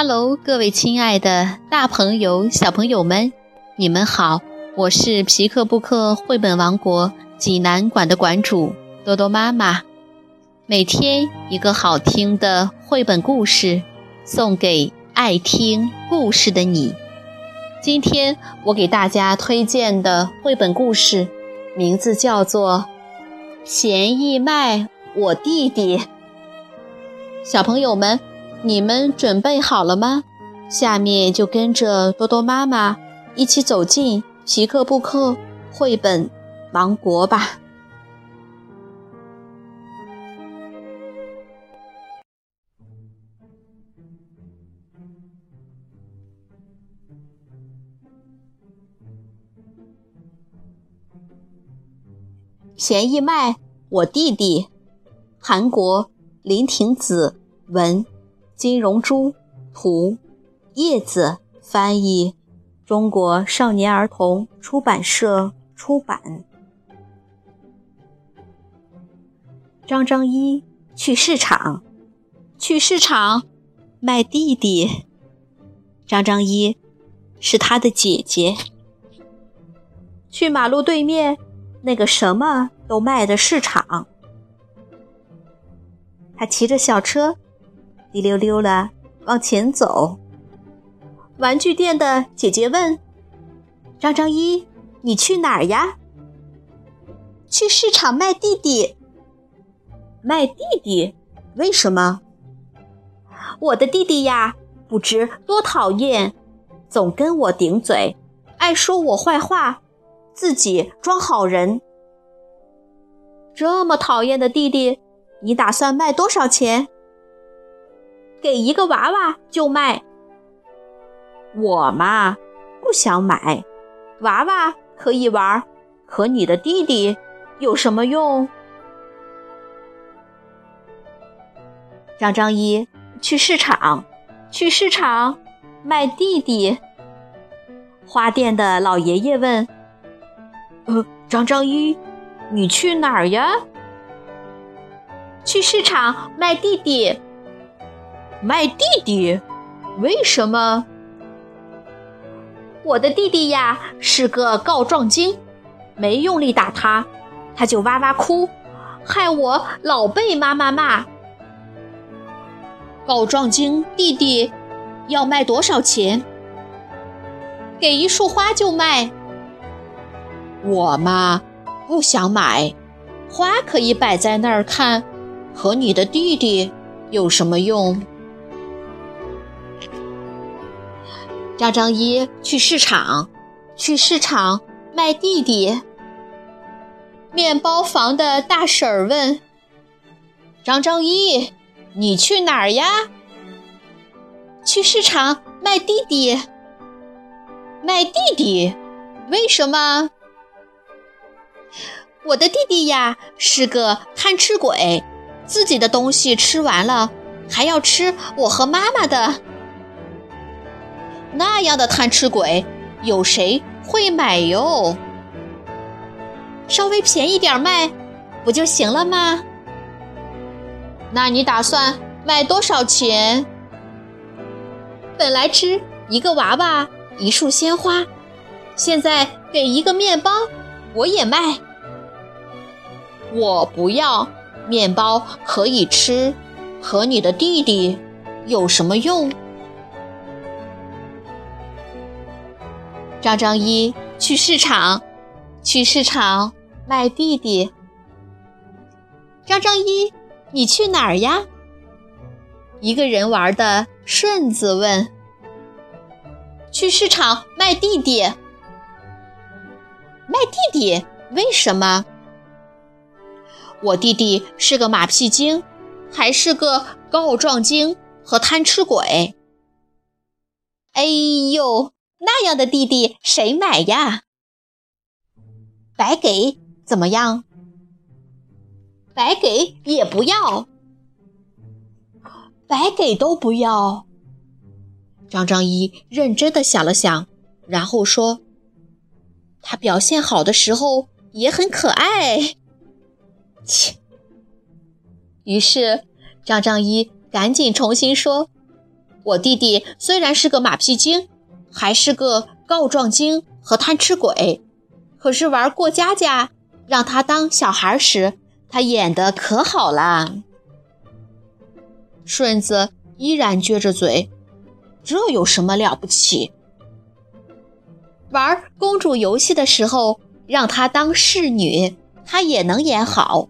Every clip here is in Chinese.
Hello，各位亲爱的大朋友、小朋友们，你们好！我是皮克布克绘本王国济南馆的馆主多多妈妈。每天一个好听的绘本故事，送给爱听故事的你。今天我给大家推荐的绘本故事，名字叫做《咸义卖我弟弟》。小朋友们。你们准备好了吗？下面就跟着多多妈妈一起走进皮克布克绘本王国吧。咸义麦，我弟弟，韩国林亭子文。金荣珠图，叶子翻译，中国少年儿童出版社出版。张张一去市场，去市场卖弟弟。张张一是他的姐姐。去马路对面那个什么都卖的市场，他骑着小车。滴溜溜了往前走。玩具店的姐姐问：“张张一，你去哪儿呀？”“去市场卖弟弟。”“卖弟弟？为什么？”“我的弟弟呀，不知多讨厌，总跟我顶嘴，爱说我坏话，自己装好人。这么讨厌的弟弟，你打算卖多少钱？”给一个娃娃就卖，我嘛不想买，娃娃可以玩，可你的弟弟有什么用？张张一去市场，去市场卖弟弟。花店的老爷爷问：“呃，张张一，你去哪儿呀？”去市场卖弟弟。卖弟弟？为什么？我的弟弟呀是个告状精，没用力打他，他就哇哇哭，害我老被妈妈骂。告状精弟弟要卖多少钱？给一束花就卖。我嘛不想买，花可以摆在那儿看，和你的弟弟有什么用？张张一去市场，去市场卖弟弟。面包房的大婶儿问：“张张一，你去哪儿呀？”“去市场卖弟弟。”“卖弟弟？为什么？”“我的弟弟呀是个贪吃鬼，自己的东西吃完了，还要吃我和妈妈的。”那样的贪吃鬼，有谁会买哟？稍微便宜点卖，不就行了吗？那你打算卖多少钱？本来吃一个娃娃一束鲜花，现在给一个面包，我也卖。我不要面包，可以吃，和你的弟弟有什么用？张张一去市场，去市场卖弟弟。张张一，你去哪儿呀？一个人玩的顺子问。去市场卖弟弟。卖弟弟？为什么？我弟弟是个马屁精，还是个告状精和贪吃鬼。哎呦！那样的弟弟谁买呀？白给怎么样？白给也不要，白给都不要。张张一认真的想了想，然后说：“他表现好的时候也很可爱。”切。于是张张一赶紧重新说：“我弟弟虽然是个马屁精，还是个告状精和贪吃鬼，可是玩过家家，让他当小孩时，他演的可好啦。”顺子依然撅着嘴：“这有什么了不起？玩公主游戏的时候，让他当侍女，他也能演好。”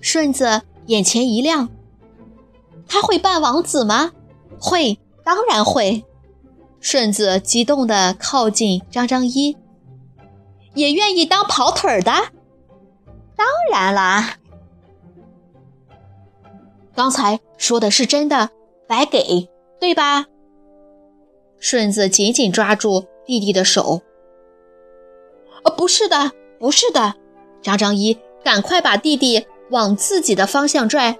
顺子眼前一亮。他会扮王子吗？会，当然会。顺子激动地靠近张张一，也愿意当跑腿的。当然啦，刚才说的是真的，白给，对吧？顺子紧紧抓住弟弟的手。哦，不是的，不是的。张张一赶快把弟弟往自己的方向拽。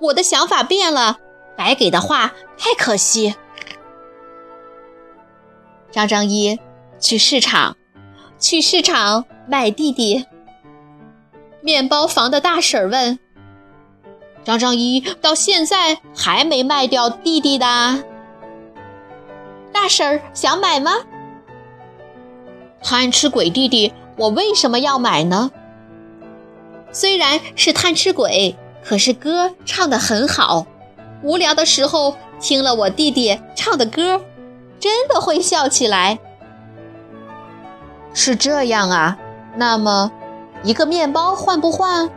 我的想法变了，白给的话太可惜。张张一去市场，去市场卖弟弟。面包房的大婶问：“张张一到现在还没卖掉弟弟的？大婶想买吗？”贪吃鬼弟弟，我为什么要买呢？虽然是贪吃鬼。可是歌唱得很好，无聊的时候听了我弟弟唱的歌，真的会笑起来。是这样啊？那么，一个面包换不换？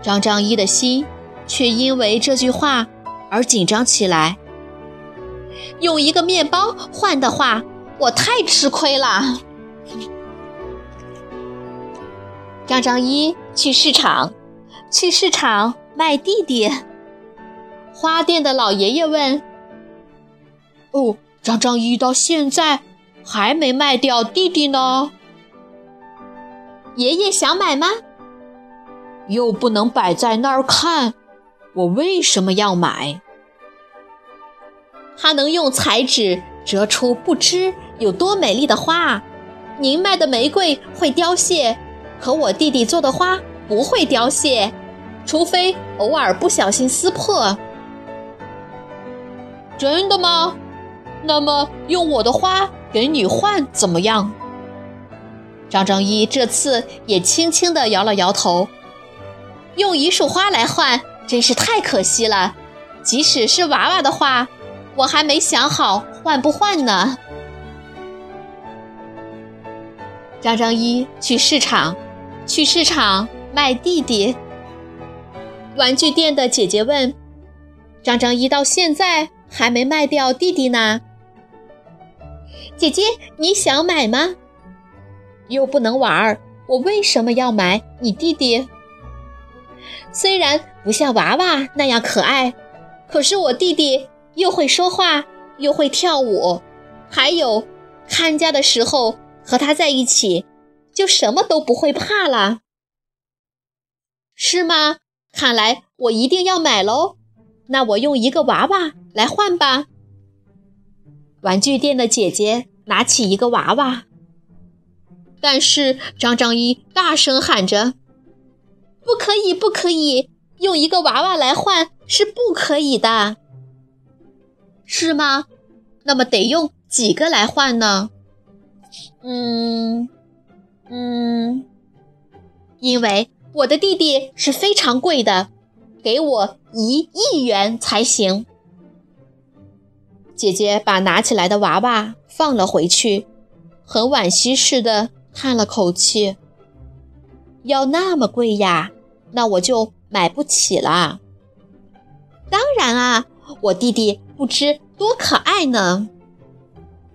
张张一的心却因为这句话而紧张起来。用一个面包换的话，我太吃亏了。张张一去市场。去市场卖弟弟。花店的老爷爷问：“哦，张张一到现在还没卖掉弟弟呢？爷爷想买吗？又不能摆在那儿看，我为什么要买？他能用彩纸折出不知有多美丽的花。您卖的玫瑰会凋谢，可我弟弟做的花不会凋谢。”除非偶尔不小心撕破，真的吗？那么用我的花给你换怎么样？张张一这次也轻轻地摇了摇头。用一束花来换真是太可惜了，即使是娃娃的话，我还没想好换不换呢。张张一去市场，去市场卖弟弟。玩具店的姐姐问：“张张一到现在还没卖掉弟弟呢。”姐姐，你想买吗？又不能玩儿，我为什么要买你弟弟？虽然不像娃娃那样可爱，可是我弟弟又会说话，又会跳舞，还有看家的时候和他在一起，就什么都不会怕了，是吗？看来我一定要买喽，那我用一个娃娃来换吧。玩具店的姐姐拿起一个娃娃，但是张张一大声喊着：“不可以，不可以，用一个娃娃来换是不可以的，是吗？那么得用几个来换呢？嗯，嗯，因为。”我的弟弟是非常贵的，给我一亿元才行。姐姐把拿起来的娃娃放了回去，很惋惜似的叹了口气。要那么贵呀？那我就买不起了。当然啊，我弟弟不知多可爱呢。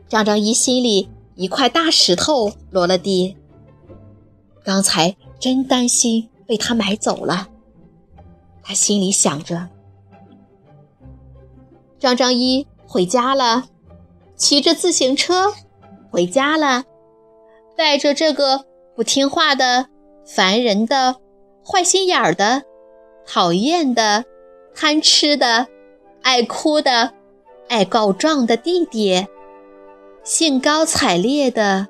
张张一心里一块大石头落了地。刚才。真担心被他买走了，他心里想着。张张一回家了，骑着自行车回家了，带着这个不听话的、烦人的、坏心眼儿的、讨厌的、贪吃的、爱哭的、爱告状的弟弟，兴高采烈的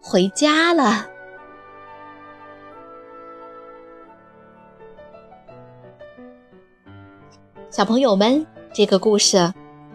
回家了。小朋友们，这个故事